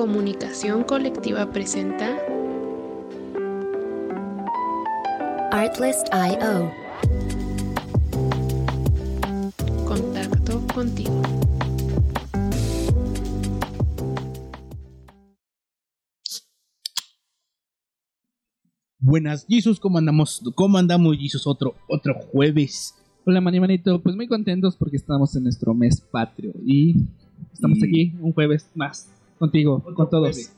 Comunicación Colectiva presenta Artlist.io. Contacto contigo. Buenas, Jesus, ¿cómo andamos? ¿Cómo andamos, Jesus? Otro, otro jueves. Hola, Mani Manito. Pues muy contentos porque estamos en nuestro mes patrio y estamos Y- aquí un jueves más contigo, con todos. jueves.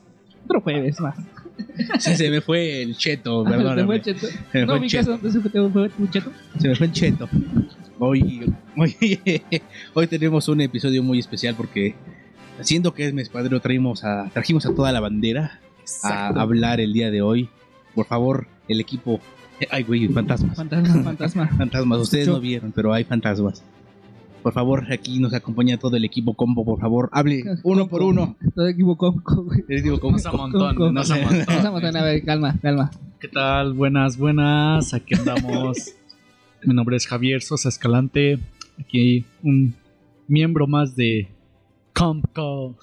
Otro jueves más. Se, se me fue el cheto, ¿Te fue perdóname. el cheto? Se me ¿No fue el ubicas cheto. dónde se fue, fue tu cheto? Se me fue el cheto. Hoy, hoy, hoy tenemos un episodio muy especial porque, siendo que es mes padre, traímos a, trajimos a toda la bandera a hablar el día de hoy. Por favor, el equipo. Ay, güey, fantasmas. Fantasma, fantasma. Fantasmas, ustedes Yo- no vieron, pero hay fantasmas. Por favor, aquí nos acompaña todo el equipo combo, por favor, hable uno por uno. Todo equivocó. güey. Les digo, combo. Nos amontonan, nos amontonan. A ver, calma, calma. ¿Qué tal? Buenas, buenas. Aquí andamos. Mi nombre es Javier Sosa Escalante. Aquí un miembro más de Compco.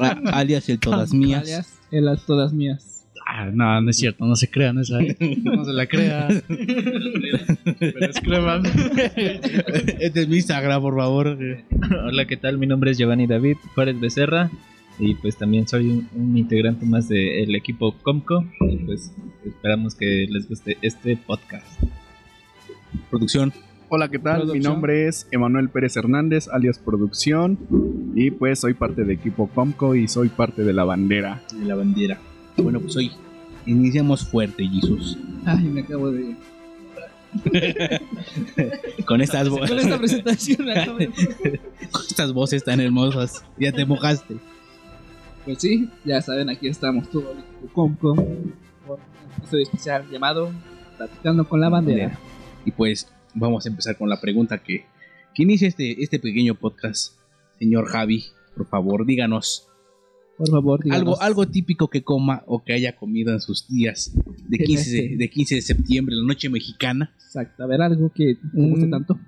Ah, alias el todas mías. Alias, las todas mías. Ah, no, no es cierto, no se crean esa. ¿eh? No se la crean. Pero escriban. este es mi Instagram, por favor. Hola, ¿qué tal? Mi nombre es Giovanni David Juárez Becerra y pues también soy un, un integrante más del equipo Comco y pues esperamos que les guste este podcast. Producción. Hola, ¿qué tal? Mi nombre es Emanuel Pérez Hernández, alias Producción, y pues soy parte de equipo Comco y soy parte de la bandera. de la bandera. Bueno, pues hoy iniciamos fuerte, Jesus. Ay, me acabo de. Con estas, vo- Con esta presentación, me acabo de- con estas voces tan hermosas. Ya te mojaste. Pues sí, ya saben, aquí estamos todo el equipo Comco. Con un episodio especial llamado Platicando con la bandera. Y pues vamos a empezar con la pregunta que, que inicia este, este pequeño podcast. Señor Javi, por favor, díganos Por favor, díganos. algo, algo típico que coma o que haya comido en sus días de En 15 de, de 15 de septiembre, la noche mexicana. Exacto, a ver, algo que te guste tanto.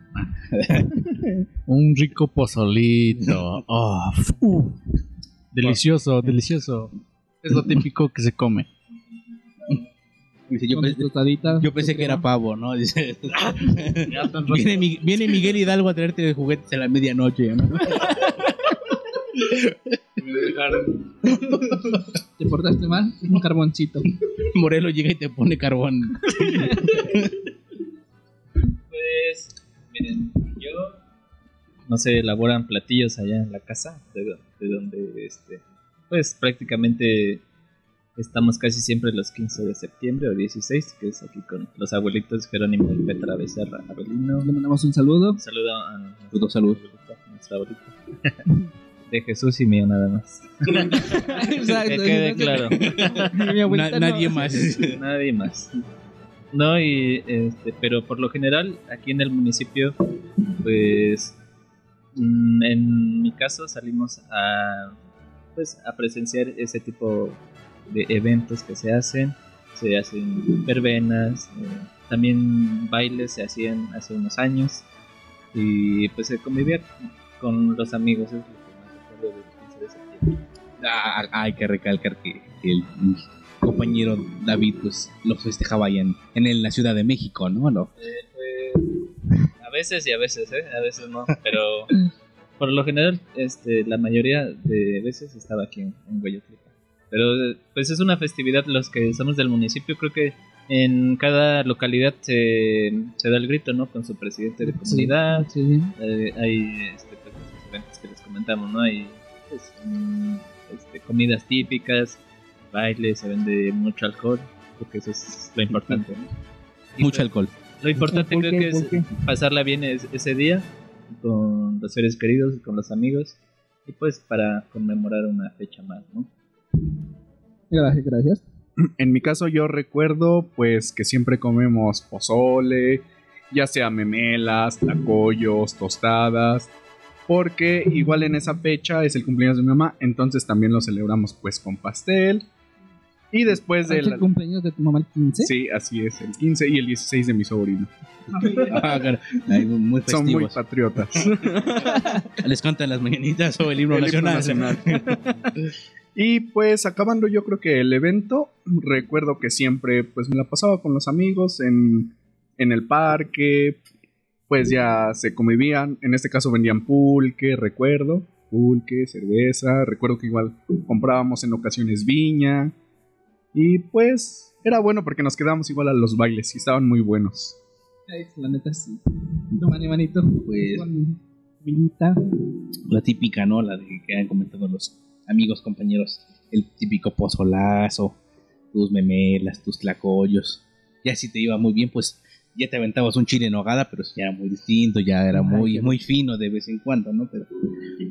Un rico pozolito. Oh, delicioso, delicioso. Es lo típico que se come. Dice, yo, pensé- yo que era pavo, ¿no? Dice, viene Miguel Hidalgo a traerte juguetes a la medianoche. ¿no? ¿Te portaste mal? Un carboncito. Morelos llega y te pone carbón. Pues, miren, yo no se elaboran platillos allá en la casa, de, do- de donde este, pues prácticamente estamos casi siempre los 15 de septiembre o 16, que es aquí con los abuelitos Jerónimo y Petra Becerra Avelino. Le mandamos un saludo. Un saludo a a nuestra abuelita. De Jesús y mío nada más. Exacto. Que quede claro. Mi abuelita Na- no- nadie más. Nadie más. No, y este, pero por lo general, aquí en el municipio, pues mm, en mi caso salimos a pues a presenciar ese tipo de eventos que se hacen. Se hacen verbenas, eh, también bailes se hacían hace unos años. Y pues se convivía con los amigos, es lo del 15 de septiembre. Ah, hay que recalcar que el compañero David pues los festejaba allá en, en la Ciudad de México, ¿no? ¿no? A veces y a veces, ¿eh? A veces no, pero por lo general, este, la mayoría de veces estaba aquí en, en Guayotlipa. Pero eh, pues es una festividad, los que somos del municipio, creo que en cada localidad se, se da el grito, ¿no? Con su presidente de comunidad, Sí. eh, hay este, pues, esos eventos que les comentamos, ¿no? Hay pues, este, comidas típicas, bailes, se vende mucho alcohol, porque eso es lo importante, ¿no? Mucho pues, alcohol. Lo importante ¿Por creo que es pasarla bien es- ese día con los seres queridos y con los amigos y pues para conmemorar una fecha más, ¿no? Gracias, gracias. En mi caso yo recuerdo pues que siempre comemos pozole, ya sea memelas, tlacoyos, tostadas, porque igual en esa fecha es el cumpleaños de mi mamá, entonces también lo celebramos pues con pastel. Y después de ¿Es el cumpleaños de tu mamá el 15? Sí, así es, el 15 y el 16 de mi sobrino. Ah, cara, ay, muy Son muy patriotas. ¿Les cantan las mañanitas o el himno El nacional? nacional. Y pues acabando yo creo que el evento, recuerdo que siempre pues me la pasaba con los amigos en, en el parque, pues ya se convivían, en este caso vendían pulque, recuerdo, pulque, cerveza, recuerdo que igual comprábamos en ocasiones viña y pues era bueno porque nos quedábamos igual a los bailes y estaban muy buenos. Ay, La neta sí. Tu mani manito. Pues- vinita. La típica, ¿no? La de que han comentado los amigos, compañeros. El típico pozolazo, tus memelas, tus tlacoyos. Ya si te iba muy bien, pues ya te aventabas un chile en hogada, pero ya era muy distinto, ya era muy, muy fino de vez en cuando, ¿no? Pero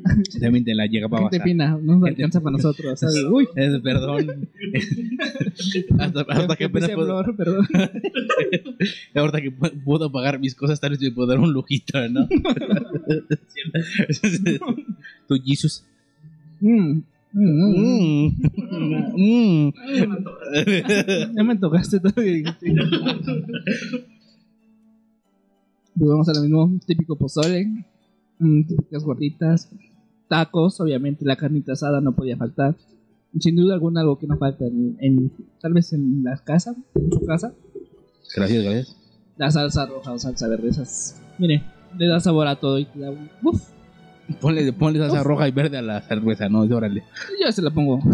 también te la llegaba a Gente bajar. pina, no nos Gente- alcanza para nosotros. ¿sabes? Uy, Es, perdón. hasta, hasta que apenas puedo, hablar, perdón. ahorita que pu- puedo pagar mis cosas, tal vez me puedo dar un lujito, ¿no? tu Jesus. Mm, mm, mm. Mm. Mm. Ya me tocaste todo. Vamos a lo mismo, típico pozole, mm, típicas gorditas, tacos, obviamente la carnita asada no podía faltar. Sin duda alguna algo que no falta en, en- tal vez en la casa, en su casa, Gracias, gracias. la salsa roja o salsa verde, esas, mire, le da sabor a todo y te da un- uf, Ponle, ponle salsa Uf. roja y verde a la cerveza, ¿no? Órale. yo se la pongo.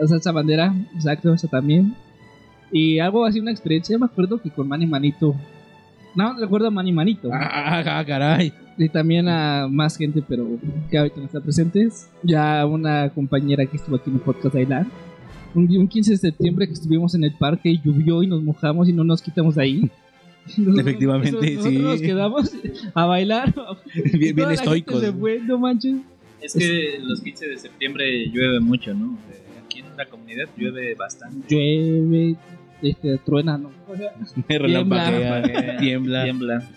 La salsa bandera, exacto, esa también. Y algo así, una experiencia, me acuerdo que con Manny Manito. No, recuerdo a Manny Manito. Ah, ah, caray. Y también a más gente, pero que ahorita no está presentes. Ya una compañera que estuvo aquí en el podcast de. Un, un 15 de septiembre que estuvimos en el parque y llovió y nos mojamos y no nos quitamos de ahí. Nosotros- Efectivamente, nosotros sí. nos quedamos a bailar. Bien, bien estoicos. se fue, no manches. Es que los 15 de septiembre llueve mucho, ¿no? Eh, Aquí en la comunidad llueve bastante. Llueve, este, truena, ¿no? O sea, tiembla. Tiembla.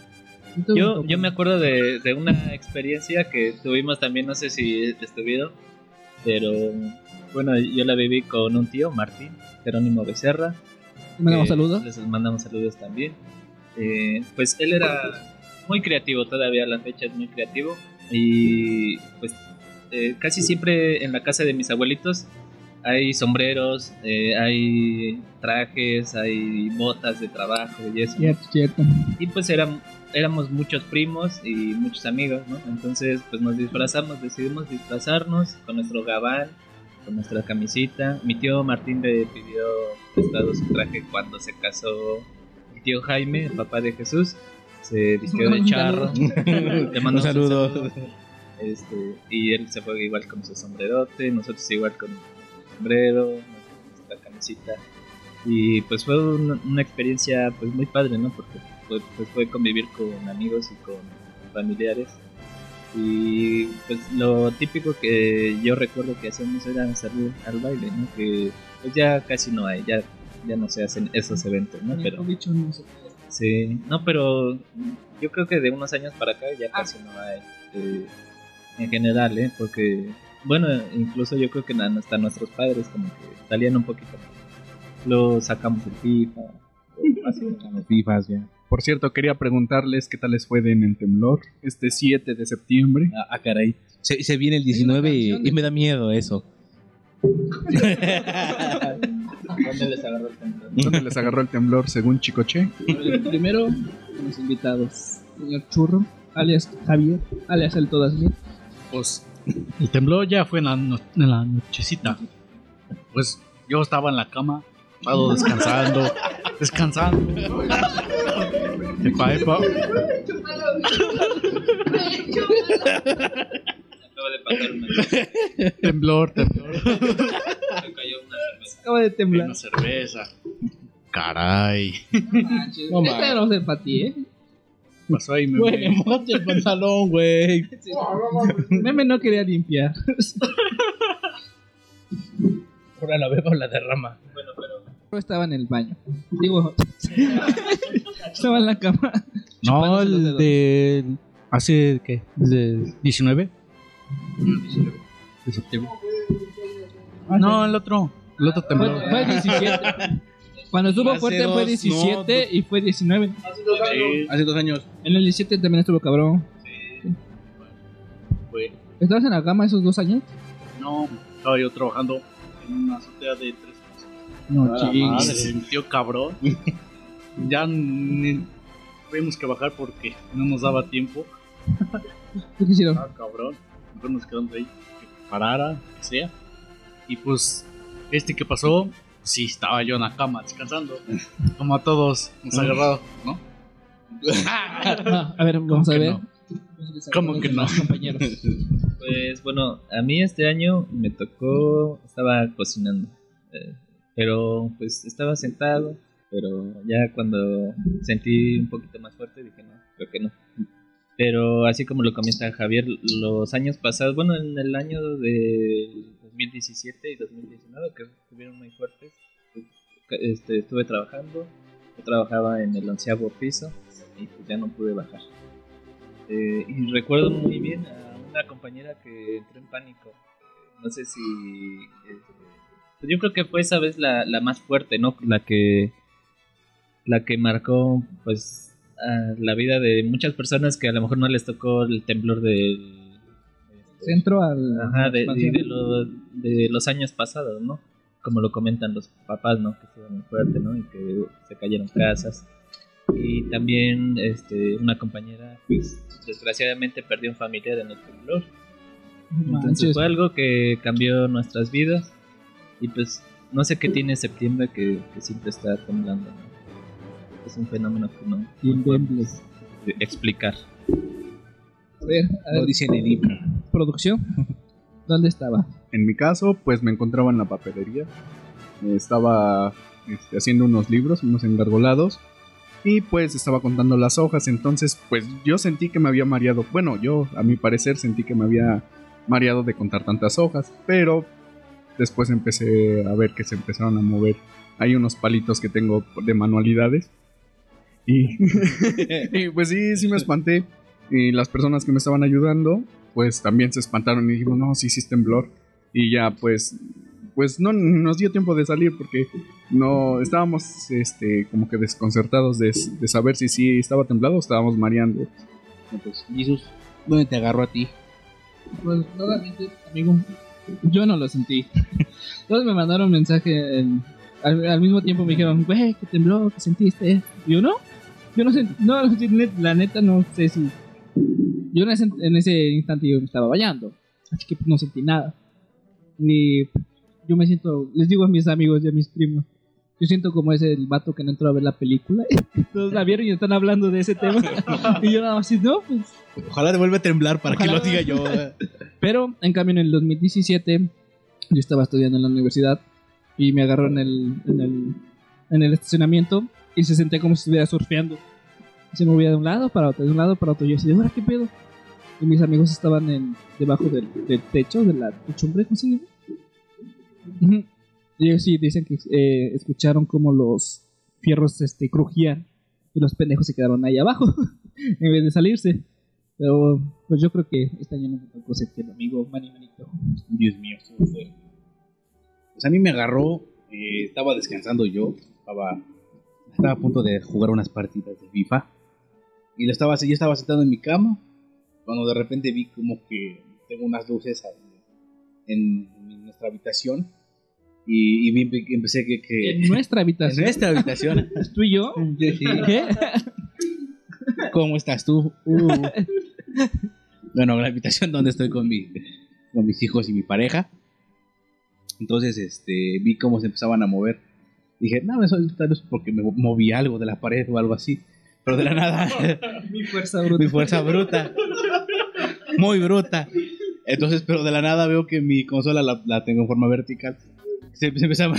entonces Yo, me yo me acuerdo de, de una experiencia que tuvimos también, no sé si estuvieron, pero bueno, yo la viví con un tío, Martín, Jerónimo Becerra. mandamos que saludos. Les mandamos saludos también. Eh, pues él era muy creativo, todavía a la fecha es muy creativo. Y pues eh, casi siempre en la casa de mis abuelitos hay sombreros, eh, hay trajes, hay botas de trabajo y eso. Cierto, cierto. Y pues eran, éramos muchos primos y muchos amigos, ¿no? Entonces pues nos disfrazamos, decidimos disfrazarnos con nuestro gabán, con nuestra camisita. Mi tío Martín le pidió prestado su traje cuando se casó mi tío Jaime, el papá de Jesús. Se vistió de Un charro. Le Un mandamos saludo. Este, y él se fue igual con su sombrerote, nosotros igual con sombrero, nuestra camisita. Y pues fue un- una experiencia pues muy padre, ¿no? Porque fue, pues, fue convivir con amigos y con familiares. Y pues lo típico que yo recuerdo que hacemos era salir al baile, ¿no? Que pues ya casi no hay, ya, ya no se hacen esos eventos, ¿no? Pero Dicho, no sé. Sí, no, pero yo creo que de unos años para acá ya Ah. casi no hay. eh, en general, ¿eh? Porque, bueno, incluso yo creo que hasta nuestros padres como que salían un poquito. Lo sacamos el FIFA. fifas, ya. Por cierto, quería preguntarles qué tal les fue de en el temblor este 7 de septiembre. Ah, ah, caray. Se, se viene el 19 y, me da miedo eso. ¿Dónde les agarró el temblor? ¿Dónde les agarró el temblor según Chicoche? Primero, los invitados. Señor Churro, alias Javier, alias el Todas Bien. Pues El temblor ya fue en la, no- en la nochecita. Pues yo estaba en la cama, estaba descansando, descansando. Epa, epa. Acaba de pasar una Temblor, temblor. se cayó una cerveza. Acaba de temblar. Una cerveza. Caray. No, Esta no es para ti, ¿eh? Pasó ahí, me Güey, me mojaste el pantalón, güey. Meme no quería limpiar. Ahora la beba la derrama. Bueno, pero Yo estaba en el baño. Digo, estaba en la cama. No, el de. ¿Hace qué? ¿De 19? De septiembre. No, el otro. El otro temblor. fue el 17. Cuando estuvo Hace fuerte fue dos, 17 y fue 19. Hace dos años. En el 17 también estuvo cabrón. Fue- ¿Estabas en la cama esos dos años? No, estaba yo trabajando en una azotea de tres pisos. No, Ah, chingues. Se sintió cabrón. ya ni- tuvimos que bajar porque no nos daba tiempo. ¿Qué hicieron? Ah, cabrón. Mejor nos quedamos ahí. Que parara, que sea. Y pues, este que pasó, sí, estaba yo en la cama descansando. Como a todos nos ha agarrado, ¿no? Ah, a ver, vamos a ver. no? ¿Cómo que no? Compañeros. Pues bueno, a mí este año me tocó, estaba cocinando, eh, pero pues estaba sentado, pero ya cuando sentí un poquito más fuerte dije no, creo que no. Pero así como lo comenta Javier, los años pasados, bueno, en el año de 2017 y 2019 que estuvieron muy fuertes, pues, este, estuve trabajando, yo trabajaba en el onceavo piso y pues ya no pude bajar. Eh, y recuerdo muy bien a una compañera que entró en pánico. No sé si. pues yo creo que fue esa vez la, la más fuerte, ¿no? La que. La que marcó, pues. la vida de muchas personas que a lo mejor no les tocó el temblor del. Centro al. Ajá, de, de, de lo- de los años pasados, ¿no? Como lo comentan los papás, ¿no? Que estuvo muy fuerte, ¿no? Y que se cayeron casas. Y también este, una compañera, pues, desgraciadamente perdió un familiar en el temblor. Entonces Manches. fue algo que cambió nuestras vidas. Y pues, no sé qué tiene septiembre que, que siempre está temblando, ¿no? Es un fenómeno que no no bien, podemos explicar. A ver, a ver, Lo dice en el libro. Producción. ¿Dónde estaba? En mi caso, pues me encontraba en la papelería. Estaba este, haciendo unos libros, unos engargolados. Y pues estaba contando las hojas. Entonces, pues yo sentí que me había mareado. Bueno, yo, a mi parecer, sentí que me había mareado de contar tantas hojas. Pero después empecé a ver que se empezaron a mover. Hay unos palitos que tengo de manualidades. Y, y pues sí, sí me espanté. Y las personas que me estaban ayudando, pues también se espantaron y dijimos, no, sí, sí es temblor. Y ya, pues, pues no nos dio tiempo de salir porque no estábamos, este, como que desconcertados de, de saber si sí estaba temblado o estábamos mareando. No, pues, Jesús, ¿dónde te agarró a ti? Pues nuevamente, amigo, yo no lo sentí. Todos me mandaron mensaje en- al, al mismo tiempo me dijeron, güey, que tembló, que sentiste. Y yo no, yo no sentí, no, sí, la neta no sé si. Yo en ese, en ese instante yo me estaba bañando, así que no sentí nada. Ni yo me siento, les digo a mis amigos y a mis primos, yo siento como ese el vato que no entró a ver la película. Todos la vieron y están hablando de ese tema. y yo nada más así, no, pues Ojalá te vuelva a temblar para que Ojalá. lo diga yo. pero en cambio en el 2017 yo estaba estudiando en la universidad y me agarró en el, en el, en el estacionamiento y se sentía como si estuviera surfeando. Se movía de un lado para otro, de un lado para otro. Y yo así, ¿ahora qué pedo? Y mis amigos estaban en, debajo del, del techo, de la techumbre, ¿cómo se llama? Y ellos sí dicen que eh, escucharon como los fierros este, crujían y los pendejos se quedaron ahí abajo en vez de salirse. Pero pues yo creo que este año no me tocó sentir amigo, mani manito. Dios mío, estuvo fuerte. Pues a mí me agarró, eh, estaba descansando yo, estaba, estaba a punto de jugar unas partidas de FIFA. Y lo estaba, yo estaba sentado en mi cama, cuando de repente vi como que tengo unas luces ahí en, en nuestra habitación. Y, y empecé que... que En nuestra en habitación. nuestra habitación. ¿Tú y yo? Sí. ¿Qué? ¿Cómo estás tú? Uh. bueno, la habitación donde estoy con, mi, con mis hijos y mi pareja. Entonces, este, vi cómo se empezaban a mover. Dije, no, eso tal vez porque me moví algo de la pared o algo así. Pero de la nada, Mi fuerza bruta. mi fuerza bruta. Muy bruta. Entonces, pero de la nada veo que mi consola la, la tengo en forma vertical. Se, se empezaba...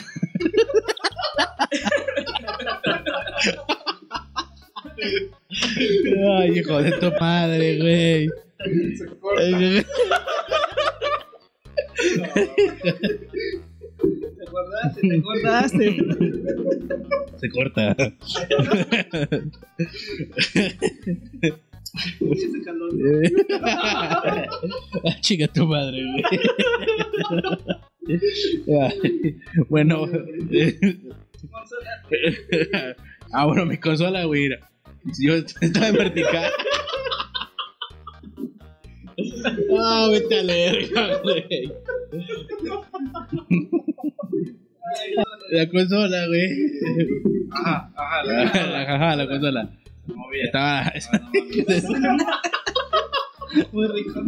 Ay, hijo de tu madre, güey. Te acordaste, te acordaste. Se corta. Ese calor. Ah, Chica tu madre, güey. Bueno. ah, bueno, mi consola, güey. Yo estaba en vertical. Ah, vete a verga, güey. La consola, güey. Ajá, ajá. La, la, ajá, la consola. Estaba. Muy rico.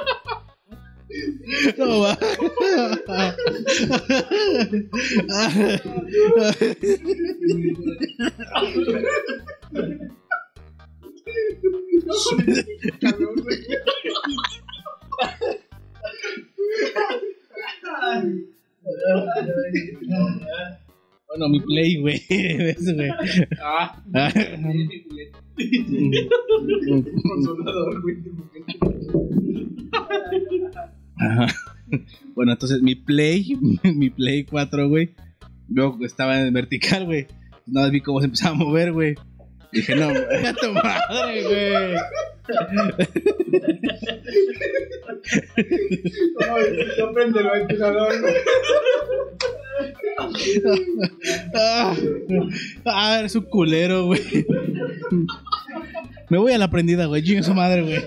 No va. Bueno, mi play, güey. Eso, güey. Ah, Ah. Ajá. Bueno, entonces mi Play, mi Play 4, güey. Yo estaba en vertical, güey. Nada más vi cómo se empezaba a mover, güey. Dije, no, a tu madre, güey. No prende el ventilador. Ah, ah, eres un culero, güey. Me voy a la prendida, güey. Chinga su madre, güey.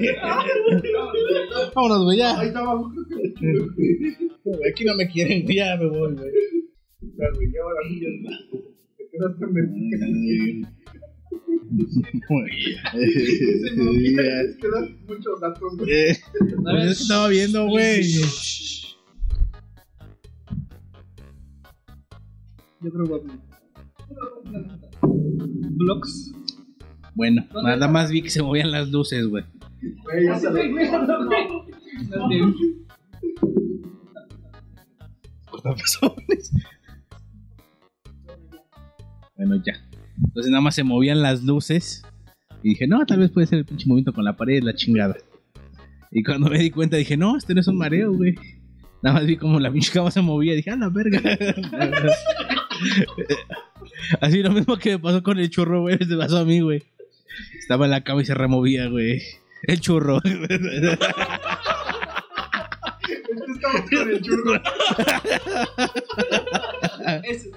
Vámonos, güey, ya. Ahí estaba. Güey, Aquí no me quieren, güey, ya me voy, güey. Te quedaste en Ya. Quedan muchos datos. güey. Eh, pues es que estaba viendo, güey. Yo creo que Blocks. Bueno, nada más vi que se movían las luces, güey. Güey, ya sabes. Cortapezones. Bueno, ya. Entonces nada más se movían las luces. Y dije, no, tal vez puede ser el pinche movimiento con la pared, la chingada. Y cuando me di cuenta dije, no, este no es un mareo, güey. Nada más vi como la pinche cama se movía. Dije, a la verga. Así lo mismo que me pasó con el churro, güey. Se pasó a mí, güey. Estaba en la cama y se removía, güey. El churro. Estamos con el churro. Eso,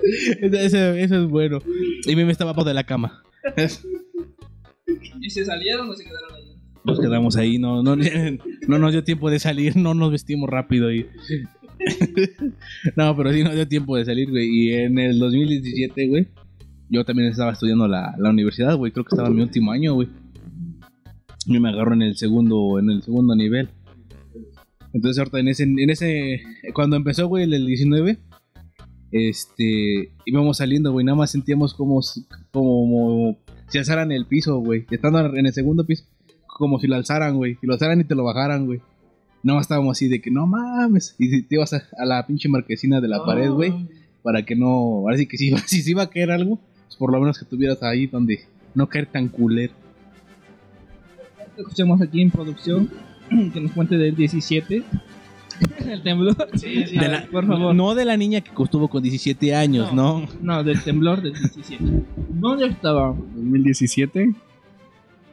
eso- eso es bueno. Y me estaba abajo de la cama. ¿Y se salieron o se quedaron ahí? Nos quedamos ahí, no, no, no nos dio tiempo de salir, no nos vestimos rápido. Y... no, pero sí nos dio tiempo de salir, güey. Y en el 2017, güey, yo también estaba estudiando la, la universidad, güey. Creo que estaba en mi último año, güey. Y me agarro en el segundo, en el segundo nivel. Entonces ahorita en ese, en ese, cuando empezó, güey, el, el 19, este, íbamos saliendo, güey, nada más sentíamos como, como si alzaran el piso, güey. Estando en el segundo piso, como si lo alzaran, güey. Si lo alzaran y te lo bajaran, güey. No estábamos así de que no mames. Y te ibas a, a la pinche marquesina de la pared, güey. Para que no. Ahora sí que si, si se iba a caer algo, pues por lo menos que estuvieras ahí donde no caer tan culero. Escuchamos aquí en producción que nos cuente del 17. El temblor. De la- por favor. No de la niña que estuvo con 17 años, ¿no? No, del temblor del 17. ¿Dónde estaba? 2017.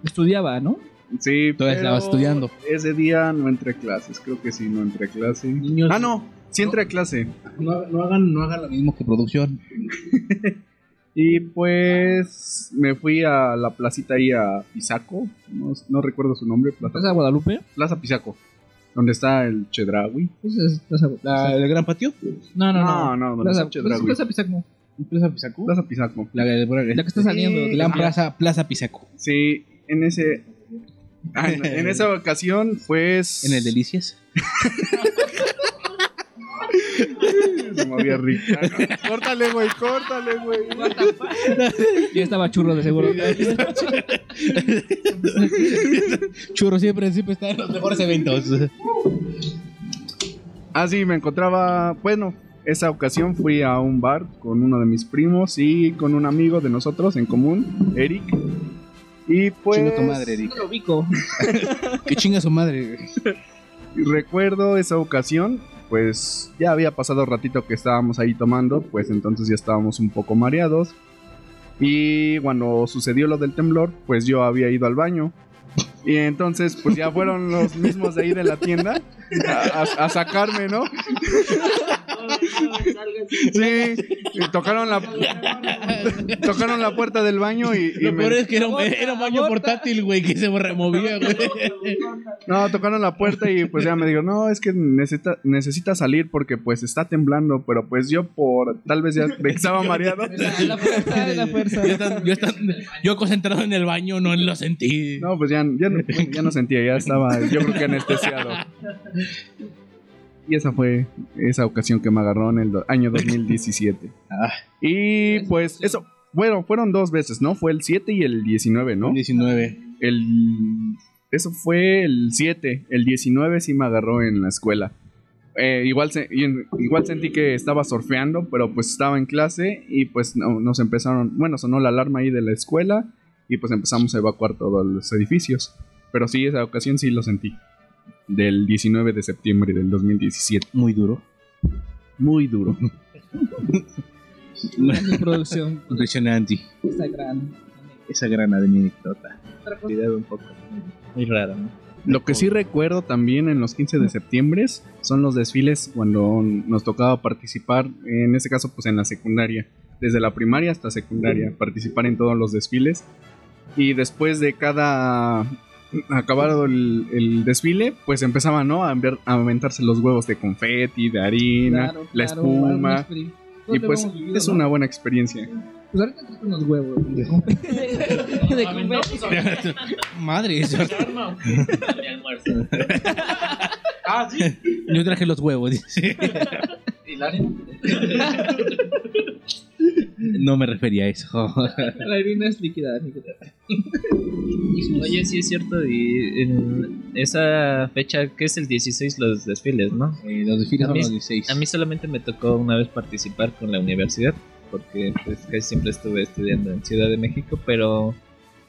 Estudiaba, ¿no? Sí, Todavía estaba estudiando. Ese día no entré a clases, creo que sí, no entré a clase. Niños, Ah, no, sí entré a clase. no, no hagan, no hagan lo mismo que producción. Y pues me fui a la placita ahí a Pisaco, no, no recuerdo su nombre, Plaza, ¿Estás a Guadalupe? Plaza Pisaco, donde está el Chedraui. Pues es Plaza La, ¿El gran patio? No, no, No, no. no, donde Plaza, está el Chedraui. Plaza Pisaco. ¿Plaza Pisaco? Plaza Pisaco. La, la- La que está saliendo. Sí. Ajá. Plaza, Plaza Pisaco. Sí, en ese... en, en esa ocasión, pues... En el Delicias. Se movía rico. córtale, güey, córtale, güey. Ya estaba churro de seguro. Churro siempre, siempre está en los mejores eventos. Ah, sí, me encontraba, bueno, esa ocasión fui a un bar con uno de mis primos y con un amigo de nosotros en común, Eric. Y pues Chinga tu madre, Eric. No lo ubico. Que chinga su madre. recuerdo esa ocasión, pues ya había pasado ratito que estábamos ahí tomando, pues entonces ya estábamos un poco mareados. Y cuando sucedió lo del temblor, pues yo había ido al baño. Y entonces, pues ya fueron los mismos de ahí de la tienda a, sacarme, ¿no? Sí, y tocaron la tocaron la puerta del baño y, y Lo me- peor es que era un, era un baño portátil, güey, que se removía, güey. no, tocaron la puerta y pues ya me dijo, no, es que necesita, necesita salir porque pues está temblando, pero pues yo por tal vez ya estaba mareado. La fuerza, la fuerza. Yo, concentrado en el baño no lo sentí. No, pues ya, ya, no, ya no sentía, ya estaba yo creo que anestesiado. Y esa fue esa ocasión que me agarró en el do- año 2017. Ah. Y pues eso, bueno, fueron dos veces, ¿no? Fue el 7 y el 19, ¿no? 19. El, eso fue el 7. El 19 sí me agarró en la escuela. Eh, igual, se- igual sentí que estaba surfeando, pero pues estaba en clase y pues no- nos empezaron, bueno, sonó la alarma ahí de la escuela y pues empezamos a evacuar todos los edificios. Pero sí, esa ocasión sí lo sentí. Del 19 de septiembre del 2017. Muy duro. Muy duro. Mi producción Impresionante. está gran. Esa gran anécdota. Cuidado un poco. Muy raro, ¿no? Lo que sí recuerdo también en los 15 de septiembre son los desfiles cuando nos tocaba participar, en este caso pues en la secundaria, desde la primaria hasta secundaria, participar en todos los desfiles. Y después de cada acabado el, el desfile, pues empezaban ¿no? a, enviar- a aventarse los huevos de confeti, de harina, Claro, la claro, espuma. Y pues vivido, es ¿no? una buena experiencia. Pues ahorita traes unos huevos. De de confeti. Madre, eso- Mi almuerzo. Ah, sí. yo traje los huevos. ¿Y la arena? No me refería a eso. La harina es líquida. Oye, sí es cierto. Y en esa fecha, que es el 16, los desfiles, ¿no? Eh, los desfiles A son mí- los 16. A mí solamente me tocó una vez participar con la universidad, porque pues casi siempre estuve estudiando en Ciudad de México, pero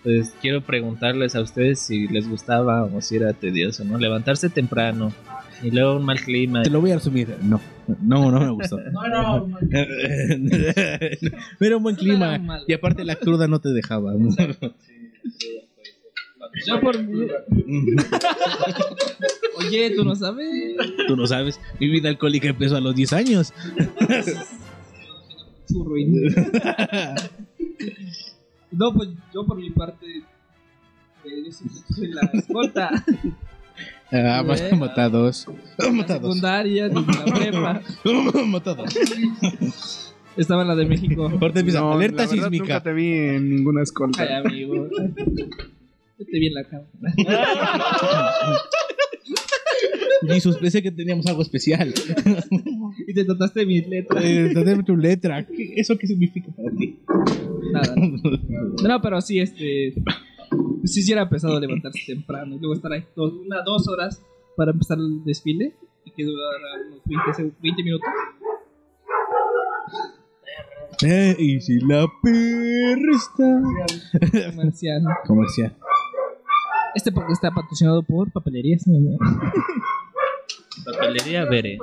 pues quiero preguntarles a ustedes si les gustaba o si era tedioso, ¿no? Levantarse temprano y luego un mal clima. Te lo voy a resumir. No, no, no me gustó. No, no, no. Era un buen clima. Y aparte la cruda no te dejaba. Yo por Oye, ¿tú no sabes? Tú no sabes. Mi vida alcohólica empezó a los 10 años. No, pues yo por mi parte. eh, yo siempre la escolta. Ah, Eh. más matados. La Matados. secundaria, desde la prepa. Matados. Estaba en la de México. Ahorita empieza No, alerta la verdad, sísmica. Nunca te vi en ninguna escolta. Ay, amigo. Yo te vi en la cama. Jesus, pensé que teníamos algo especial. Y te trataste mis letras. Eh, dame tu letra. ¿Qué- ¿Eso qué significa para ti? Nada. No, pero sí, este. Sí, sí era pesado levantarse temprano y luego estar ahí dos, una, dos horas para empezar el desfile y que durara unos 20, seg- 20 minutos. Eh, y si la perra está. Comercial. Comercial. Este porque está patrocinado por papelerías. ¿no? Papelería Bere.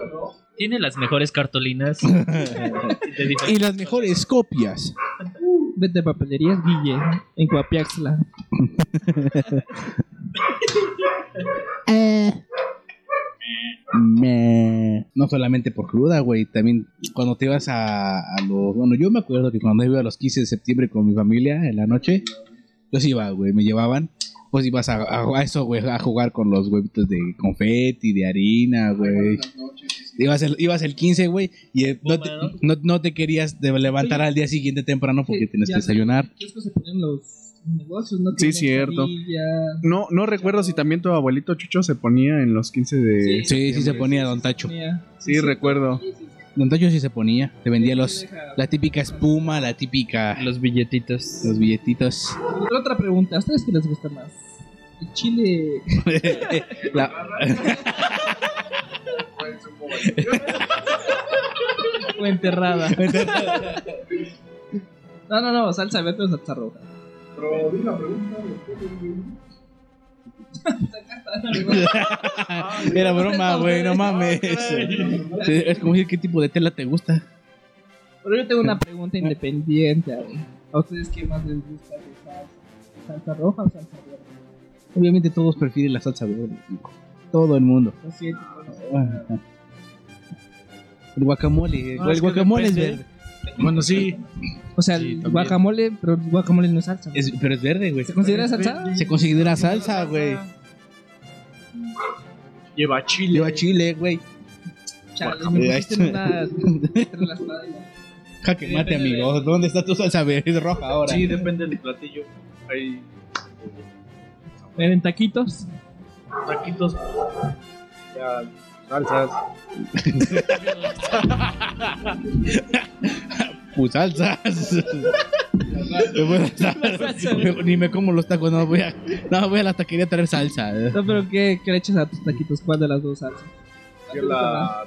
Tiene las mejores cartolinas. Y las mejores copias. Vete a papelerías Guille en Coapiaxla. Me- No solamente por cruda, güey. También cuando te ibas a, a los. Bueno, yo me acuerdo que cuando iba a los 15 de septiembre con mi familia en la noche, yo sí iba, güey. Me llevaban. Pues ibas a, a- a eso, güey, a jugar con los huevitos de confeti, de harina, güey. Ibas el, ibas el 15, güey, y eh, no, te, no, no te querías de levantar al día siguiente temprano porque tienes que desayunar. Es que se ponían los negocios, ¿no? Sí, cierto. No, no recuerdo si también tu abuelito Chucho se ponía en los 15 de... Sí, sí se ponía Don Tacho. Ponía- Sí, recuerdo. Sí, sí, sí. Don Tacho sí se ponía. Te vendía Sí, los, deja- la típica espuma, la típica... Los billetitos. Los billetitos. Otra pregunta, ¿a ustedes qué les gusta más? ¿El chile La- o enterrada? no, no, no, salsa verde o salsa roja. Era broma, güey, no mames. Sí, Es como decir qué tipo de tela te gusta. Pero yo tengo una pregunta independiente. a ver. ¿A ustedes qué más les gusta salsa? ¿Salsa roja o salsa verde? Obviamente todos prefieren la salsa verde. chico. Todo el mundo. Lo siento, El guacamole. No, el es que guacamole es verde. Bueno, sí. O sea, Sí, el también. guacamole, pero el guacamole no es salsa. Es- pero es verde, güey. ¿Se considera salsa? Se considera salsa, güey. Lleva chile. Lleva chile, güey. Chale, Ahí me pusiste en está. una... entre la espada y la- Jaque Sí, mate, amigo. ¿Dónde está tu salsa verde? Es roja ahora. Sí, depende del platillo. Hay En taquitos. taquitos. Ya, salsas. Pues salsas. Ni me como los tacos, no voy a, no voy a la taquería a traer salsa. No, pero ¿qué, ¿qué le echas a tus taquitos? ¿Cuál de las dos salsas? Yo la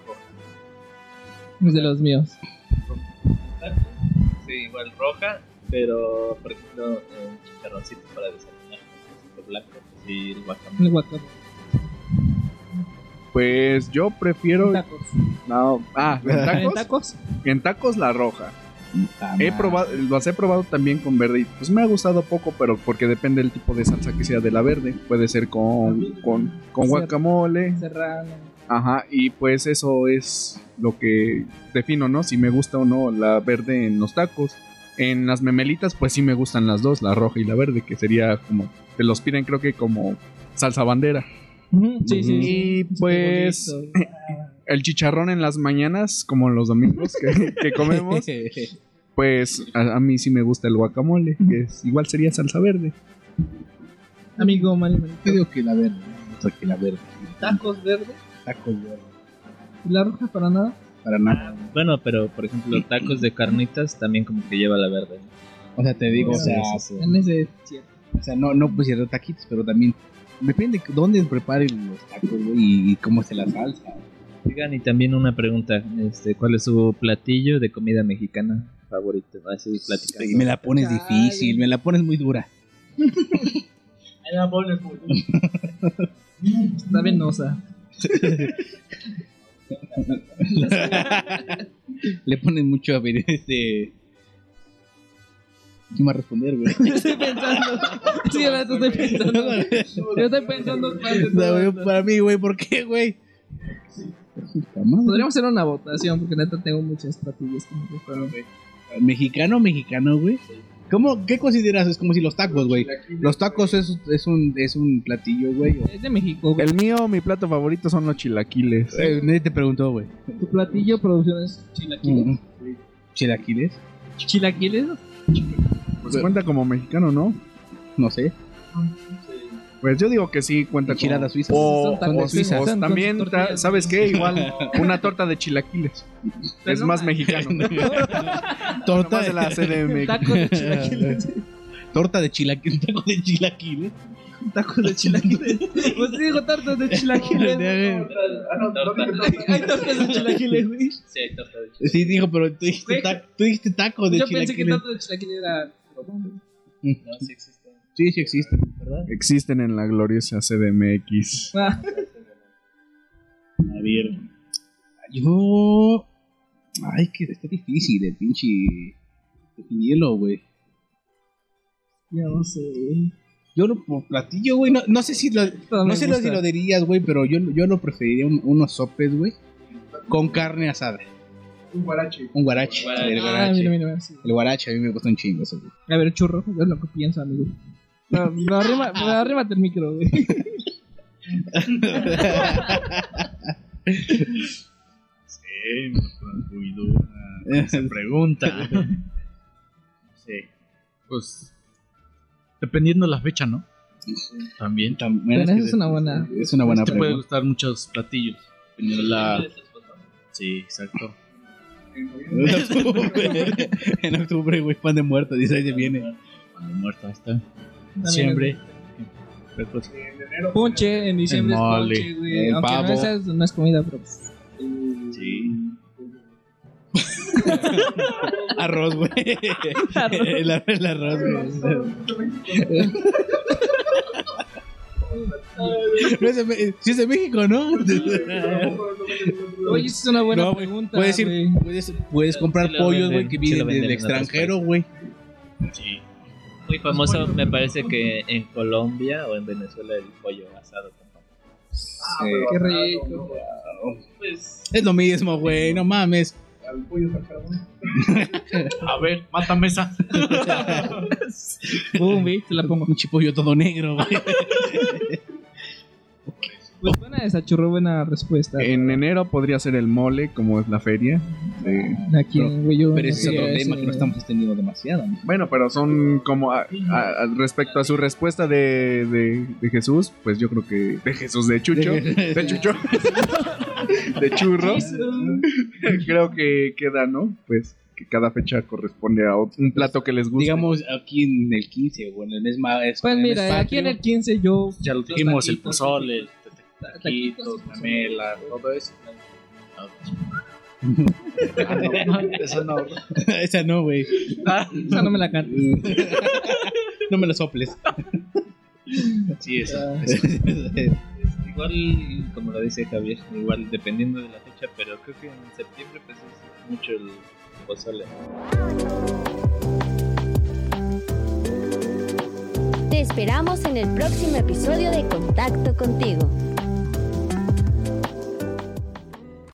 Es de los míos. Sí, igual roja, pero por ejemplo, un chicharroncito para desayunar, un blanco, y el guacamole. El guacamole. Pues yo prefiero. Tacos. No, ah, ¿en ¿En tacos? tacos? En tacos la roja. He probado, los he probado también con verde y pues me ha gustado poco, pero porque depende del tipo de salsa que sea de la verde. Puede ser con, con, con guacamole. Serrano. Ajá, y pues eso es lo que defino, ¿no? Si me gusta o no la verde en los tacos. En las memelitas, pues sí me gustan las dos, la roja y la verde, que sería como, te los piden creo que como salsa bandera. Ujú, Sí, sí, sí. Y pues el chicharrón en las mañanas, como los domingos que, que comemos, pues a, a mí sí me gusta el guacamole, que es, igual sería salsa verde. Amigo Mari Manito. Yo digo que la verde. O sea, que la verde. Tacos verde. Tacos verde. ¿Y la roja para nada? Para nada. Bueno, pero por ejemplo, tacos de carnitas también como que lleva la verde. O sea, te digo, o sea. En ese cierto. o sea no, no pusieron taquitos, pero también depende de dónde preparen los tacos, güey, y, y cómo esté la salsa. Oigan, y también una pregunta, este, ¿cuál es su platillo de comida mexicana favorito? Así platicando. Y me la pones Ay. difícil, me la pones muy dura. Ahí la pones, pues. Está venosa. Le pones mucho a ver este. ¿Quién va a responder, güey? estoy pensando. Sí, ahora estoy pensando. Yo estoy pensando No, güey, para mí, güey, ¿por qué, güey? Podríamos hacer una votación porque neta tengo muchos platillos que me gustan. ¿Mexicano mexicano, güey? ¿Cómo, ¿Qué consideras? Es como si los tacos, güey. Los tacos es, es, un, es un platillo, güey. Es de México, güey. El mío, mi plato favorito son los chilaquiles. Eh, nadie te preguntó, güey. Tu platillo producción es chilaquiles. Mm. ¿Chilaquiles? ¿Chilaquiles? Pues cuenta como mexicano, ¿no? No sé. Pues yo digo que sí cuenta como... Enchiladas suizas. O, Son o- suizas. o Son también, ta- ¿sabes qué? Igual una torta de chilaquiles. Es más mexicano. Torta de la CDMX. Tacos de chilaquiles. Torta de chilaquiles. Taco de chilaquiles. Tacos de chilaquiles. Pues digo tortas de chilaquiles. Hay tortas de chilaquiles, güey. Sí, hay torta de chile. Sí, dijo, pero tú dijiste, Güey. ta- tú dijiste taco de Yo pensé que chilaquiles. torta de chilaquiles era. No, sí existe. Sí, sí existe, ¿verdad? Existen en la gloriosa CDMX. Ah, A ver. Yo. Ay, que está difícil el pinche. Definirlo, güey. ya no sé, güey. Yo lo por platillo, güey. No, no sé si lo, no sé lo, si lo dirías, güey, pero yo, yo lo preferiría un- unos sopes, güey. Con carne asada. Un guarache. Un guarache. Guarache. El Ah, guarache. mira, mira, mira, sí. El guarache a mí me gusta un chingo eso. A ver, churro, es lo que pienso, amigo. No, no, arrima, no, arrímate el micro, güey. Sí, muy dura. Se pregunta. Sí. Pues. Dependiendo de la fecha, ¿no? También. También Bueno, es esa que es una buena. Es una buena Te puede pregunta. gustar muchos platillos. Dependiendo de la. Sí, exacto. En octubre, en octubre, güey, pan de muerto, dice ahí se viene. Cuando muerta está. Diciembre. Pues, Ponche, en diciembre El es ponche, güey. el Aunque pavo. no, es, no es comida, pero pues. sí. Arroz, güey. el, el arroz, güey. No es de sí es de México, ¿no? Oye, esa es una buena No, pregunta. Puedes, ir, güey. puedes, puedes comprar Sí pollos, güey, que vienen del extranjero, güey. Sí. Muy famoso me parece que en Colombia o en Venezuela el pollo asado con papa. Sí. Qué rico. Pues Es lo mismo, güey, no mames. A ver, mátame esa. Boom, ¿viste? Te la pongo. Un chipollo todo negro, güey. Pues buena esa churro, buena respuesta. En enero podría ser el mole, como es la feria. Sí. Aquí en Wii U, Pero ese es otro tema que no estamos extendiendo demasiado. ¿no? Bueno, pero son como a- a- a- respecto a su respuesta de, de- de Jesús, pues yo creo que de Jesús de Chucho, de Chucho, de churros, creo que queda, ¿no? Pues que cada fecha corresponde a un plato que les guste. Digamos aquí en el 15 o en el mes más. Pues mira, aquí en patrio. el 15 yo. Ya lo dijimos, el pozole, el pozole. memela, todo eso. Eso no. Esa no, güey. Esa no me la canto. no me la soples. Sí, eso. igual, como lo dice Javier, igual dependiendo de la fecha, pero creo que en septiembre pues es mucho el pozole. Te esperamos en el próximo episodio de Contacto Contigo.